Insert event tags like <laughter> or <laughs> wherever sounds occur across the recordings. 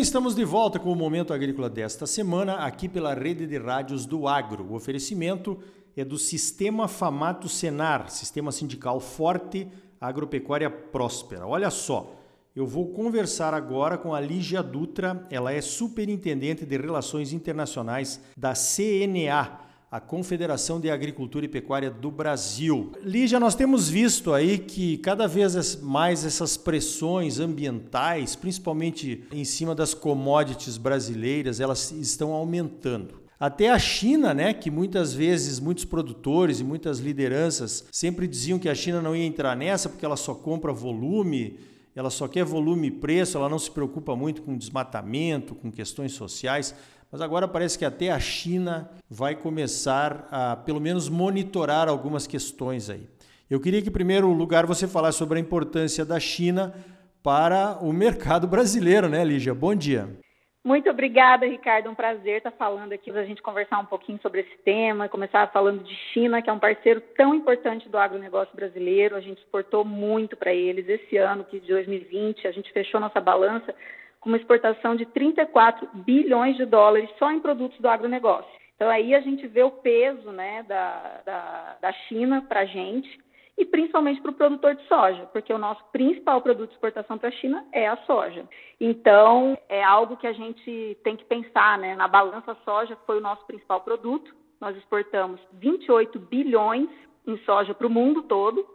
estamos de volta com o Momento Agrícola desta semana, aqui pela rede de rádios do Agro. O oferecimento é do Sistema Famato Senar, Sistema Sindical Forte, Agropecuária Próspera. Olha só, eu vou conversar agora com a Lígia Dutra, ela é Superintendente de Relações Internacionais da CNA, a Confederação de Agricultura e Pecuária do Brasil. Lígia, nós temos visto aí que cada vez mais essas pressões ambientais, principalmente em cima das commodities brasileiras, elas estão aumentando. Até a China, né, que muitas vezes muitos produtores e muitas lideranças sempre diziam que a China não ia entrar nessa porque ela só compra volume, ela só quer volume e preço, ela não se preocupa muito com desmatamento, com questões sociais. Mas agora parece que até a China vai começar a, pelo menos, monitorar algumas questões aí. Eu queria que, em primeiro lugar, você falasse sobre a importância da China para o mercado brasileiro, né, Lígia? Bom dia. Muito obrigada, Ricardo. Um prazer estar falando aqui para a gente conversar um pouquinho sobre esse tema. Começar falando de China, que é um parceiro tão importante do agronegócio brasileiro. A gente exportou muito para eles. Esse ano, que de 2020, a gente fechou nossa balança com uma exportação de 34 bilhões de dólares só em produtos do agronegócio. Então aí a gente vê o peso né, da, da, da China para a gente e principalmente para o produtor de soja, porque o nosso principal produto de exportação para a China é a soja. Então, é algo que a gente tem que pensar, né? Na balança soja foi o nosso principal produto. Nós exportamos 28 bilhões em soja para o mundo todo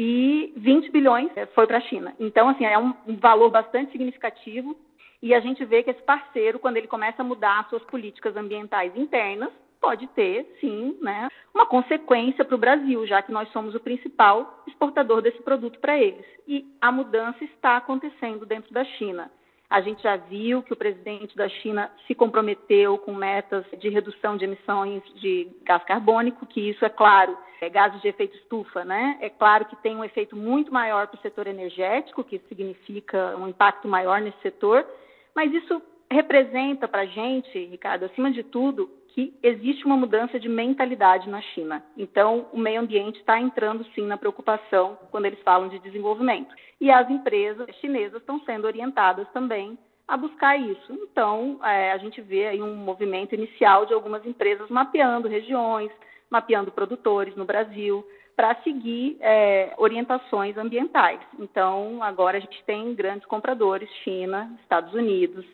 e 20 bilhões é, foi para a China. Então, assim, é um valor bastante significativo e a gente vê que esse parceiro, quando ele começa a mudar suas políticas ambientais internas, pode ter, sim, né, uma consequência para o Brasil, já que nós somos o principal exportador desse produto para eles. E a mudança está acontecendo dentro da China. A gente já viu que o presidente da China se comprometeu com metas de redução de emissões de gás carbônico, que isso é claro, é gases de efeito estufa, né? É claro que tem um efeito muito maior para o setor energético, que significa um impacto maior nesse setor, mas isso representa para a gente, Ricardo, acima de tudo, que existe uma mudança de mentalidade na China. Então, o meio ambiente está entrando sim na preocupação quando eles falam de desenvolvimento. E as empresas chinesas estão sendo orientadas também a buscar isso. Então, é, a gente vê aí um movimento inicial de algumas empresas mapeando regiões, mapeando produtores no Brasil, para seguir é, orientações ambientais. Então, agora a gente tem grandes compradores, China, Estados Unidos,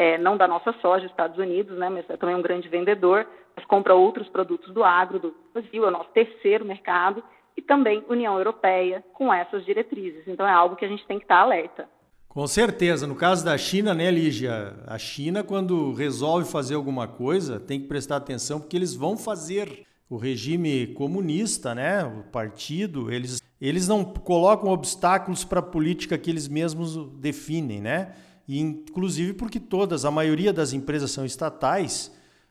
é, não da nossa soja, Estados Unidos, né, mas é também um grande vendedor, mas compra outros produtos do agro do Brasil, é o nosso terceiro mercado, e também União Europeia com essas diretrizes. Então é algo que a gente tem que estar alerta. Com certeza. No caso da China, né, Lígia? A China, quando resolve fazer alguma coisa, tem que prestar atenção porque eles vão fazer. O regime comunista, né, o partido, eles, eles não colocam obstáculos para a política que eles mesmos definem, né? E, inclusive porque todas, a maioria das empresas são estatais,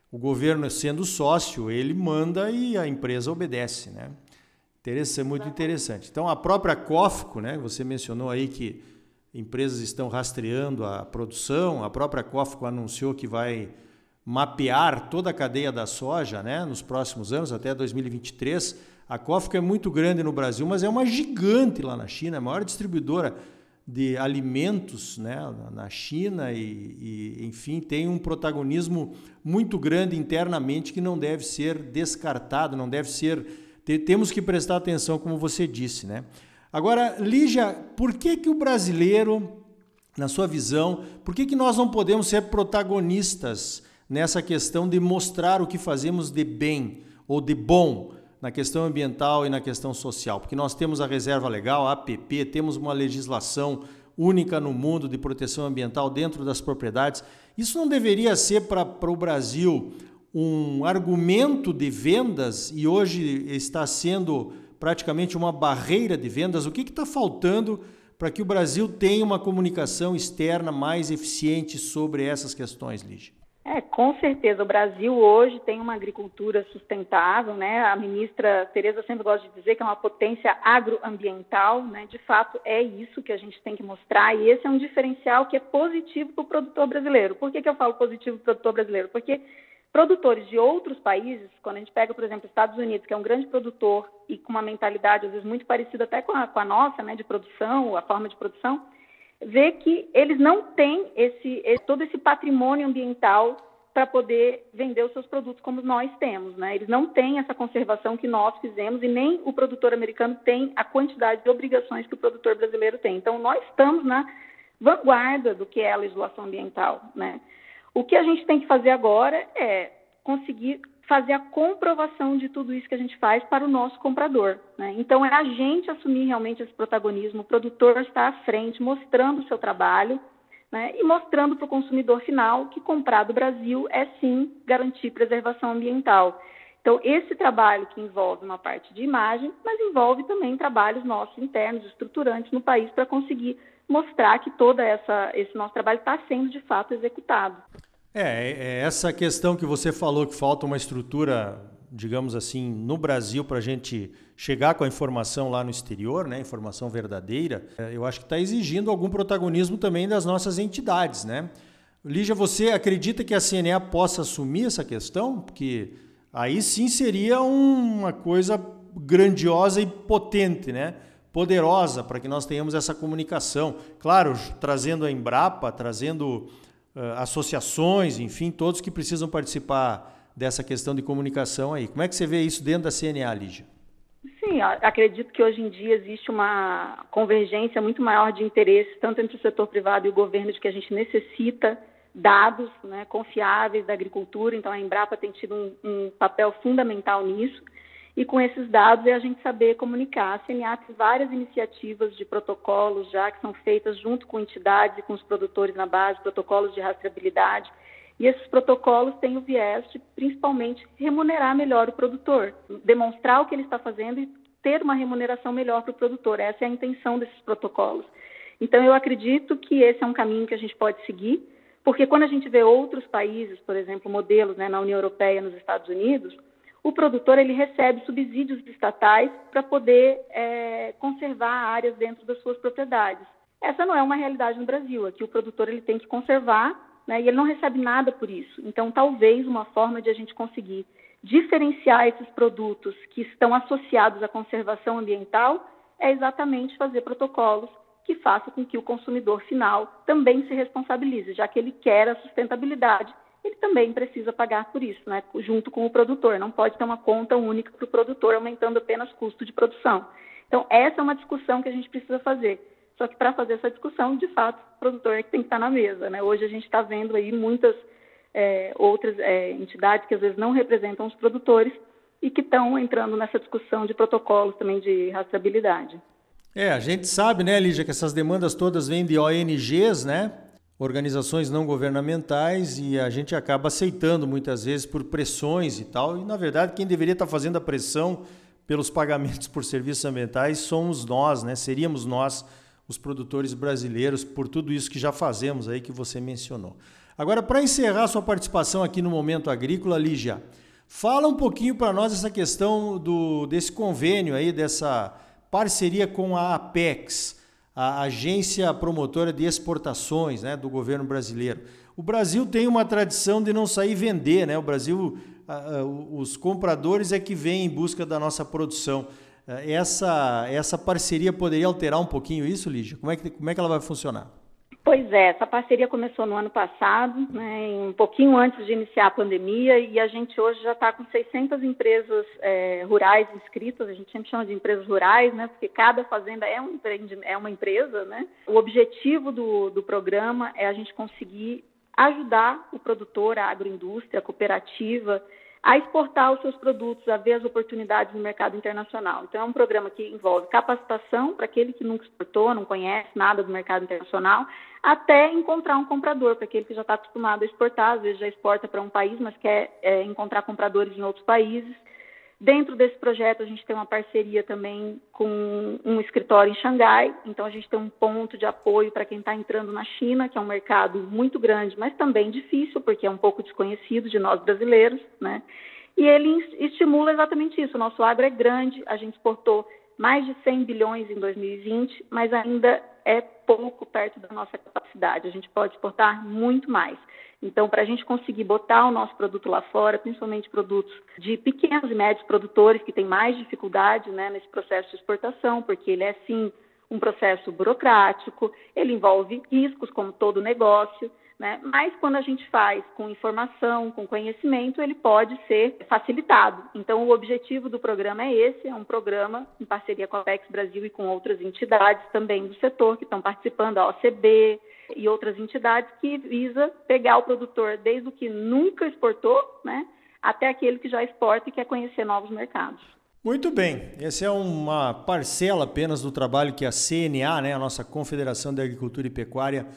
o governo sendo sócio, ele manda e a empresa obedece, né? Interessante, muito interessante. Então a própria Cofco, né, você mencionou aí que empresas estão rastreando a produção, a própria Cofco anunciou que vai mapear toda a cadeia da soja, né, nos próximos anos até 2023. A Cofco é muito grande no Brasil, mas é uma gigante lá na China, a maior distribuidora de alimentos né, na China e, e, enfim, tem um protagonismo muito grande internamente que não deve ser descartado, não deve ser. temos que prestar atenção, como você disse. Né? Agora, Lígia, por que, que o brasileiro, na sua visão, por que, que nós não podemos ser protagonistas nessa questão de mostrar o que fazemos de bem ou de bom? Na questão ambiental e na questão social, porque nós temos a reserva legal, a APP, temos uma legislação única no mundo de proteção ambiental dentro das propriedades. Isso não deveria ser para o Brasil um argumento de vendas e hoje está sendo praticamente uma barreira de vendas? O que está faltando para que o Brasil tenha uma comunicação externa mais eficiente sobre essas questões, Lígia? É, com certeza. O Brasil hoje tem uma agricultura sustentável, né? A ministra Tereza sempre gosta de dizer que é uma potência agroambiental, né? De fato, é isso que a gente tem que mostrar e esse é um diferencial que é positivo para o produtor brasileiro. Por que, que eu falo positivo para o produtor brasileiro? Porque produtores de outros países, quando a gente pega, por exemplo, Estados Unidos, que é um grande produtor e com uma mentalidade às vezes muito parecida até com a, com a nossa, né? De produção, a forma de produção, vê que eles não têm esse, todo esse patrimônio ambiental para poder vender os seus produtos como nós temos. Né? Eles não têm essa conservação que nós fizemos e nem o produtor americano tem a quantidade de obrigações que o produtor brasileiro tem. Então, nós estamos na vanguarda do que é a legislação ambiental. Né? O que a gente tem que fazer agora é conseguir fazer a comprovação de tudo isso que a gente faz para o nosso comprador. Né? Então, é a gente assumir realmente esse protagonismo, o produtor está à frente, mostrando o seu trabalho né? e mostrando para o consumidor final que comprar do Brasil é sim garantir preservação ambiental. Então, esse trabalho que envolve uma parte de imagem, mas envolve também trabalhos nossos internos, estruturantes no país, para conseguir mostrar que todo essa, esse nosso trabalho está sendo de fato executado. É, é, é, essa questão que você falou que falta uma estrutura, digamos assim, no Brasil para a gente chegar com a informação lá no exterior, né, informação verdadeira, é, eu acho que está exigindo algum protagonismo também das nossas entidades, né? Lígia, você acredita que a CNA possa assumir essa questão? Porque aí sim seria uma coisa grandiosa e potente, né? Poderosa para que nós tenhamos essa comunicação. Claro, trazendo a Embrapa, trazendo associações, enfim, todos que precisam participar dessa questão de comunicação aí. Como é que você vê isso dentro da CNA, Lígia? Sim, acredito que hoje em dia existe uma convergência muito maior de interesses, tanto entre o setor privado e o governo, de que a gente necessita dados né, confiáveis da agricultura, então a Embrapa tem tido um, um papel fundamental nisso. E com esses dados é a gente saber comunicar. A CNA tem várias iniciativas de protocolos já que são feitas junto com entidades e com os produtores na base, protocolos de rastreabilidade. E esses protocolos têm o viés de, principalmente, remunerar melhor o produtor, demonstrar o que ele está fazendo e ter uma remuneração melhor para o produtor. Essa é a intenção desses protocolos. Então, eu acredito que esse é um caminho que a gente pode seguir, porque quando a gente vê outros países, por exemplo, modelos né, na União Europeia, nos Estados Unidos, o produtor ele recebe subsídios estatais para poder é, conservar áreas dentro das suas propriedades. Essa não é uma realidade no Brasil. Aqui o produtor ele tem que conservar né, e ele não recebe nada por isso. Então, talvez uma forma de a gente conseguir diferenciar esses produtos que estão associados à conservação ambiental é exatamente fazer protocolos que façam com que o consumidor final também se responsabilize, já que ele quer a sustentabilidade ele também precisa pagar por isso, né, junto com o produtor. Não pode ter uma conta única para o produtor, aumentando apenas custo de produção. Então, essa é uma discussão que a gente precisa fazer. Só que para fazer essa discussão, de fato, o produtor é que tem que estar na mesa. Né? Hoje a gente está vendo aí muitas é, outras é, entidades que às vezes não representam os produtores e que estão entrando nessa discussão de protocolos também de rastreabilidade. É, a gente sabe, né, Lígia, que essas demandas todas vêm de ONGs, né? Organizações não governamentais e a gente acaba aceitando muitas vezes por pressões e tal. E na verdade, quem deveria estar fazendo a pressão pelos pagamentos por serviços ambientais somos nós, né? Seríamos nós, os produtores brasileiros, por tudo isso que já fazemos aí que você mencionou. Agora, para encerrar sua participação aqui no Momento Agrícola, Lígia, fala um pouquinho para nós essa questão do, desse convênio aí, dessa parceria com a Apex a Agência Promotora de Exportações né, do governo brasileiro. O Brasil tem uma tradição de não sair vender, né? O Brasil, os compradores é que vêm em busca da nossa produção. Essa, essa parceria poderia alterar um pouquinho isso, Lígia? Como é que, como é que ela vai funcionar? Pois é, essa parceria começou no ano passado, né, um pouquinho antes de iniciar a pandemia, e a gente hoje já está com 600 empresas é, rurais inscritas, a gente sempre chama de empresas rurais, né, porque cada fazenda é, um, é uma empresa. Né? O objetivo do, do programa é a gente conseguir ajudar o produtor, a agroindústria, a cooperativa, a exportar os seus produtos, a ver as oportunidades no mercado internacional. Então, é um programa que envolve capacitação para aquele que nunca exportou, não conhece nada do mercado internacional, até encontrar um comprador, para aquele que já está acostumado a exportar, às vezes já exporta para um país, mas quer é, encontrar compradores em outros países. Dentro desse projeto, a gente tem uma parceria também com um escritório em Xangai, então a gente tem um ponto de apoio para quem está entrando na China, que é um mercado muito grande, mas também difícil, porque é um pouco desconhecido de nós brasileiros, né? E ele estimula exatamente isso. O nosso agro é grande, a gente exportou mais de 100 bilhões em 2020, mas ainda é pouco perto da nossa capacidade. A gente pode exportar muito mais. Então, para a gente conseguir botar o nosso produto lá fora, principalmente produtos de pequenos e médios produtores que têm mais dificuldade né, nesse processo de exportação, porque ele é sim um processo burocrático, ele envolve riscos, como todo negócio, né? Mas quando a gente faz com informação, com conhecimento, ele pode ser facilitado. Então, o objetivo do programa é esse: é um programa em parceria com a Apex Brasil e com outras entidades também do setor que estão participando, a OCB e outras entidades, que visa pegar o produtor desde o que nunca exportou, né? Até aquele que já exporta e quer conhecer novos mercados. Muito bem, essa é uma parcela apenas do trabalho que a CNA, né, a nossa Confederação de Agricultura e Pecuária,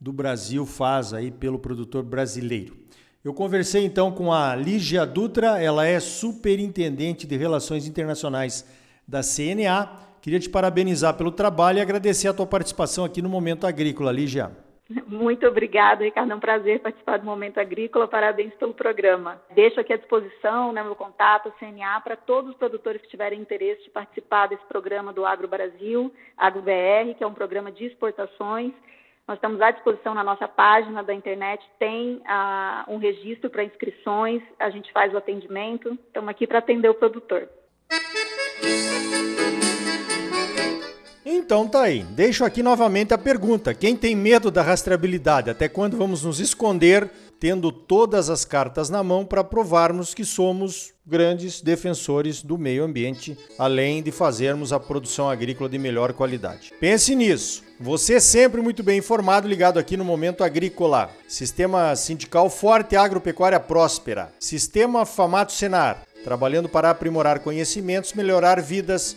do Brasil faz aí pelo produtor brasileiro. Eu conversei então com a Lígia Dutra, ela é superintendente de Relações Internacionais da CNA. Queria te parabenizar pelo trabalho e agradecer a tua participação aqui no Momento Agrícola, Lígia. <laughs> Muito obrigada, Ricardo. É um prazer participar do Momento Agrícola. Parabéns pelo programa. Deixo aqui à disposição né, meu contato, CNA, para todos os produtores que tiverem interesse de participar desse programa do Agro Brasil, Agro BR, que é um programa de exportações nós estamos à disposição na nossa página da internet, tem ah, um registro para inscrições, a gente faz o atendimento, estamos aqui para atender o produtor. Então tá aí. Deixo aqui novamente a pergunta: quem tem medo da rastreabilidade? Até quando vamos nos esconder tendo todas as cartas na mão para provarmos que somos grandes defensores do meio ambiente, além de fazermos a produção agrícola de melhor qualidade. Pense nisso. Você sempre muito bem informado, ligado aqui no Momento Agrícola. Sistema sindical forte, agropecuária próspera. Sistema Famato Senar, trabalhando para aprimorar conhecimentos, melhorar vidas